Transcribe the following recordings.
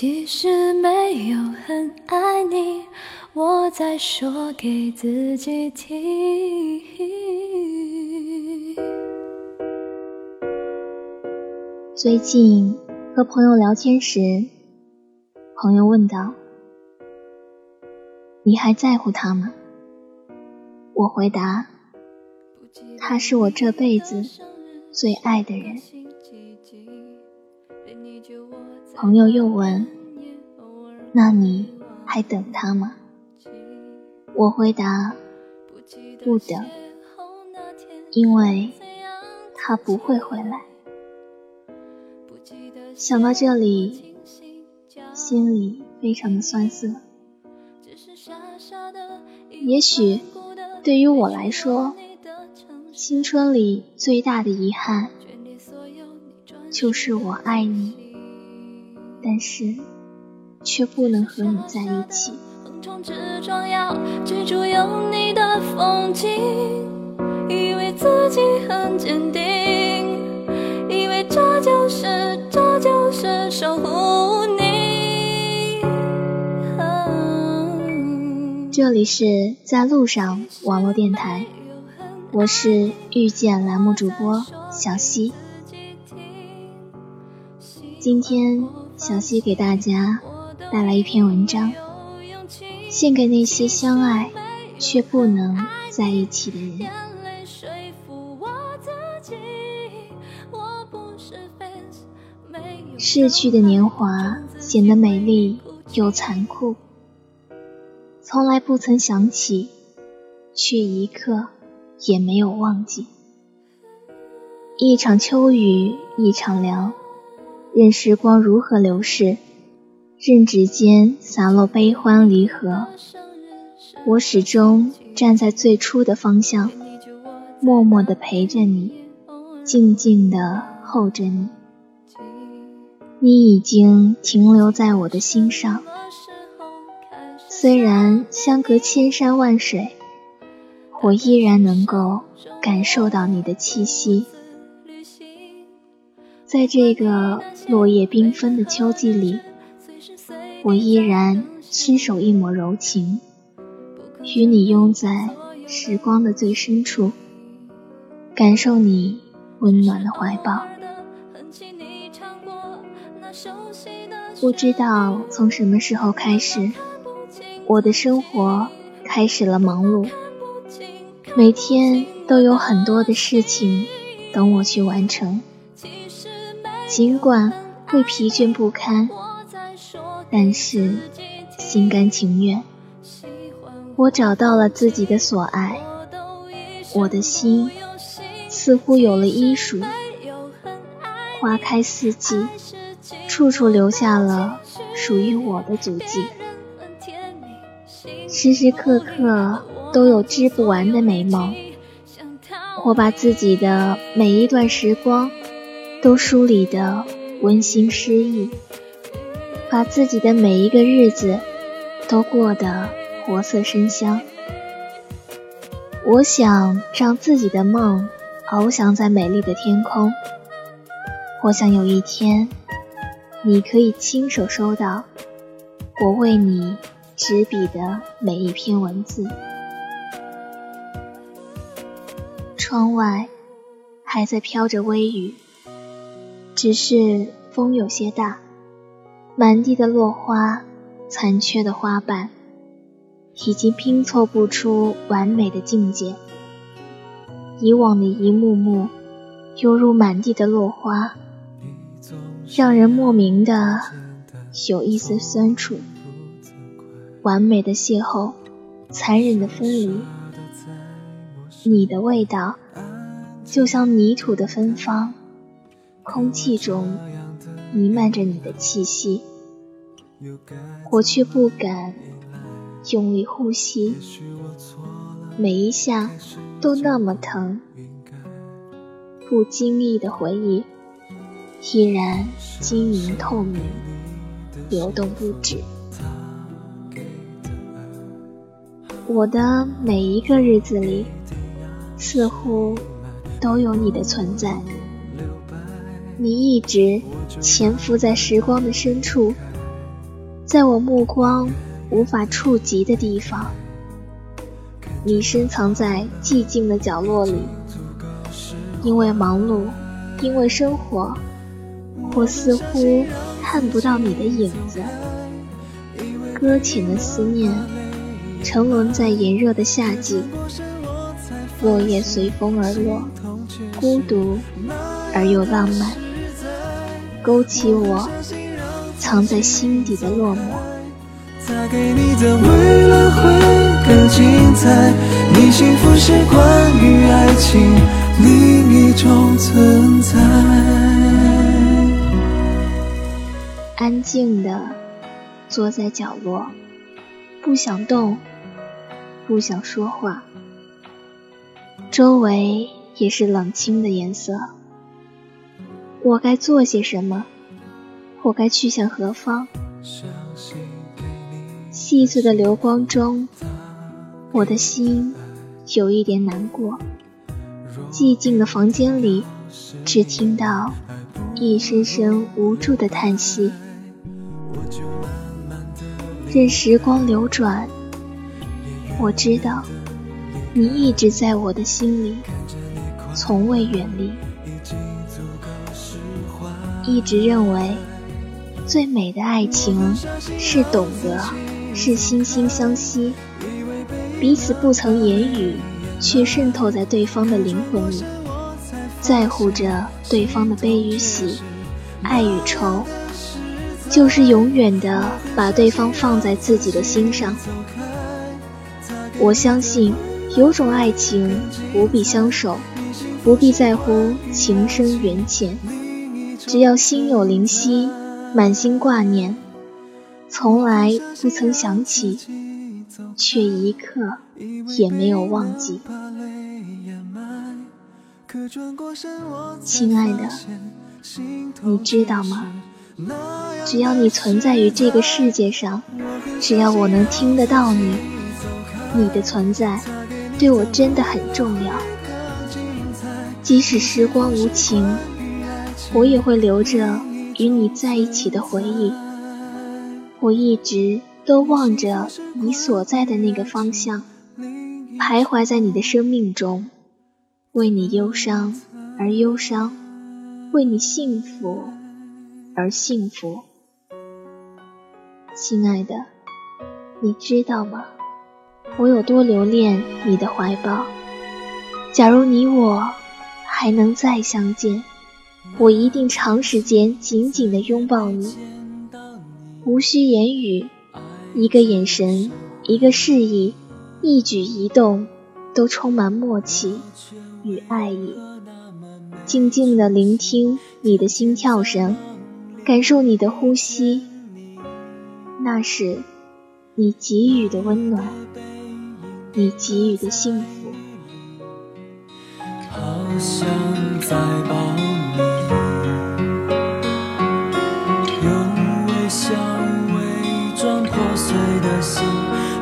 其实没有很爱你，我在说给自己听。最近和朋友聊天时，朋友问道：“你还在乎他吗？”我回答：“他是我这辈子最爱的人。”朋友又问：“那你还等他吗？”我回答：“不等，因为他不会回来。”想到这里，心里非常的酸涩。也许对于我来说，青春里最大的遗憾，就是我爱你。但是，却不能和你在一起。以为自己很坚定，以为这就是这就是守护你。这里是在路上网络电台，我是遇见栏目主播小溪，今天。小溪给大家带来一篇文章，献给那些相爱却不能在一起的人。逝去的年华显得美丽又残酷，从来不曾想起，却一刻也没有忘记。一场秋雨一场凉。任时光如何流逝，任指尖洒落悲欢离合，我始终站在最初的方向，默默地陪着你，静静地候着你。你已经停留在我的心上，虽然相隔千山万水，我依然能够感受到你的气息。在这个落叶缤纷的秋季里，我依然亲手一抹柔情，与你拥在时光的最深处，感受你温暖的怀抱。不知道从什么时候开始，我的生活开始了忙碌，每天都有很多的事情等我去完成。尽管会疲倦不堪，但是心甘情愿。我找到了自己的所爱，我的心似乎有了医属，花开四季，处处留下了属于我的足迹。时时刻刻都有织不完的美梦，我把自己的每一段时光。都梳理的温馨诗意，把自己的每一个日子都过得活色生香。我想让自己的梦翱翔在美丽的天空。我想有一天，你可以亲手收到我为你执笔的每一篇文字。窗外还在飘着微雨。只是风有些大，满地的落花，残缺的花瓣，已经拼凑不出完美的境界。以往的一幕幕，犹如满地的落花，让人莫名的有一丝酸楚。完美的邂逅，残忍的分离。你的味道，就像泥土的芬芳。空气中弥漫着你的气息，我却不敢用力呼吸，每一下都那么疼。不经意的回忆依然晶莹透明，流动不止。我的每一个日子里，似乎都有你的存在。你一直潜伏在时光的深处，在我目光无法触及的地方。你深藏在寂静的角落里，因为忙碌，因为生活，我似乎看不到你的影子。搁浅的思念，沉沦在炎热的夏季，落叶随风而落，孤独而又浪漫，勾起我藏在心底的落寞。再给你的未来会更精彩。你幸福是关于爱情另一种存在。安静的坐在角落，不想动，不想说话。周围也是冷清的颜色。我该做些什么？我该去向何方？细碎的流光中，我的心有一点难过。寂静的房间里，只听到一声声无助的叹息。任时光流转，我知道你一直在我的心里，从未远离。一直认为，最美的爱情是懂得。是惺惺相惜，彼此不曾言语，却渗透在对方的灵魂里，在乎着对方的悲与喜，爱与愁，就是永远的把对方放在自己的心上。我相信，有种爱情不必相守，不必在乎情深缘浅，只要心有灵犀，满心挂念。从来不曾想起，却一刻也没有忘记。亲爱的，你知道吗？只要你存在于这个世界上，只要我能听得到你，你的存在对我真的很重要。即使时光无情，我也会留着与你在一起的回忆。我一直都望着你所在的那个方向，徘徊在你的生命中，为你忧伤而忧伤，为你幸福而幸福。亲爱的，你知道吗？我有多留恋你的怀抱。假如你我还能再相见，我一定长时间紧紧地拥抱你。无需言语，一个眼神，一个示意，一举一动，都充满默契与爱意。静静的聆听你的心跳声，感受你的呼吸，那是你给予的温暖，你给予的幸福。好像在抱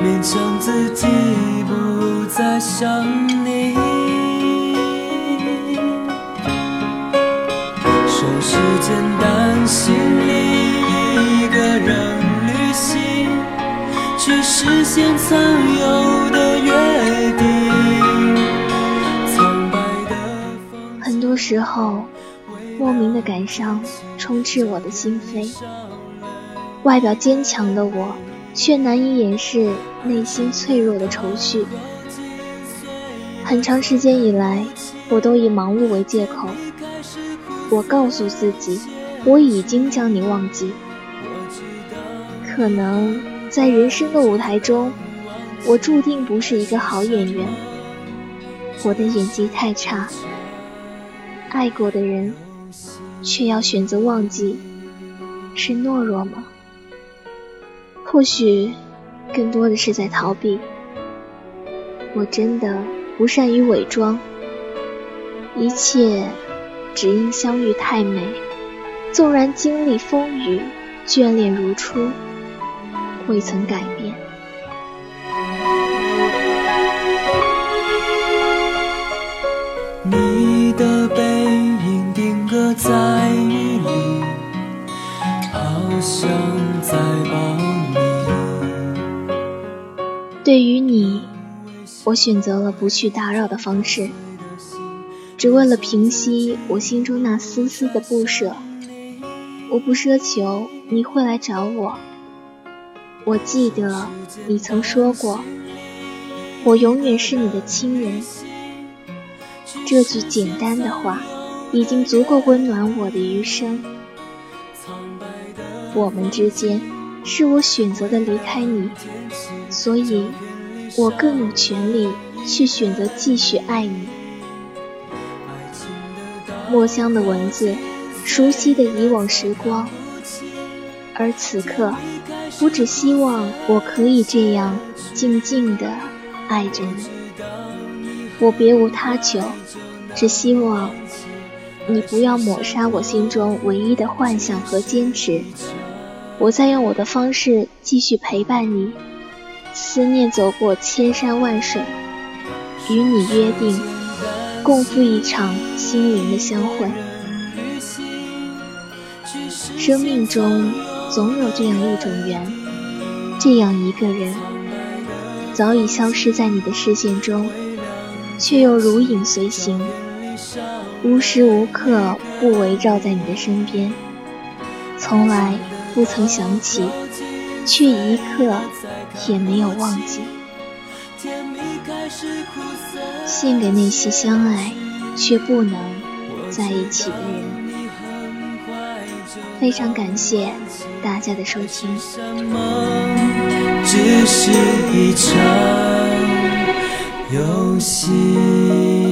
勉强自己不再想你，说是简单行李一个人旅行，去实现曾有的约定。苍白的很多时候，莫名的感伤充斥我的心扉，外表坚强的我。却难以掩饰内心脆弱的愁绪。很长时间以来，我都以忙碌为借口。我告诉自己，我已经将你忘记。可能在人生的舞台中，我注定不是一个好演员。我的演技太差。爱过的人，却要选择忘记，是懦弱吗？或许，更多的是在逃避。我真的不善于伪装，一切只因相遇太美。纵然经历风雨，眷恋如初，未曾改变。选择了不去打扰的方式，只为了平息我心中那丝丝的不舍。我不奢求你会来找我。我记得你曾说过，我永远是你的亲人。这句简单的话，已经足够温暖我的余生。我们之间，是我选择的离开你，所以，我更有权利去选择继续爱你。墨香的文字，熟悉的以往时光，而此刻。我只希望我可以这样静静地爱着你，我别无他求，只希望你不要抹杀我心中唯一的幻想和坚持。我在用我的方式继续陪伴你，思念走过千山万水，与你约定共赴一场心灵的相会。生命中。总有这样一种缘，这样一个人，早已消失在你的视线中，却又如影随形，无时无刻不围绕在你的身边，从来不曾想起，却一刻也没有忘记。献给那些相爱却不能在一起的人。非常感谢大家的收听。只是一场游戏。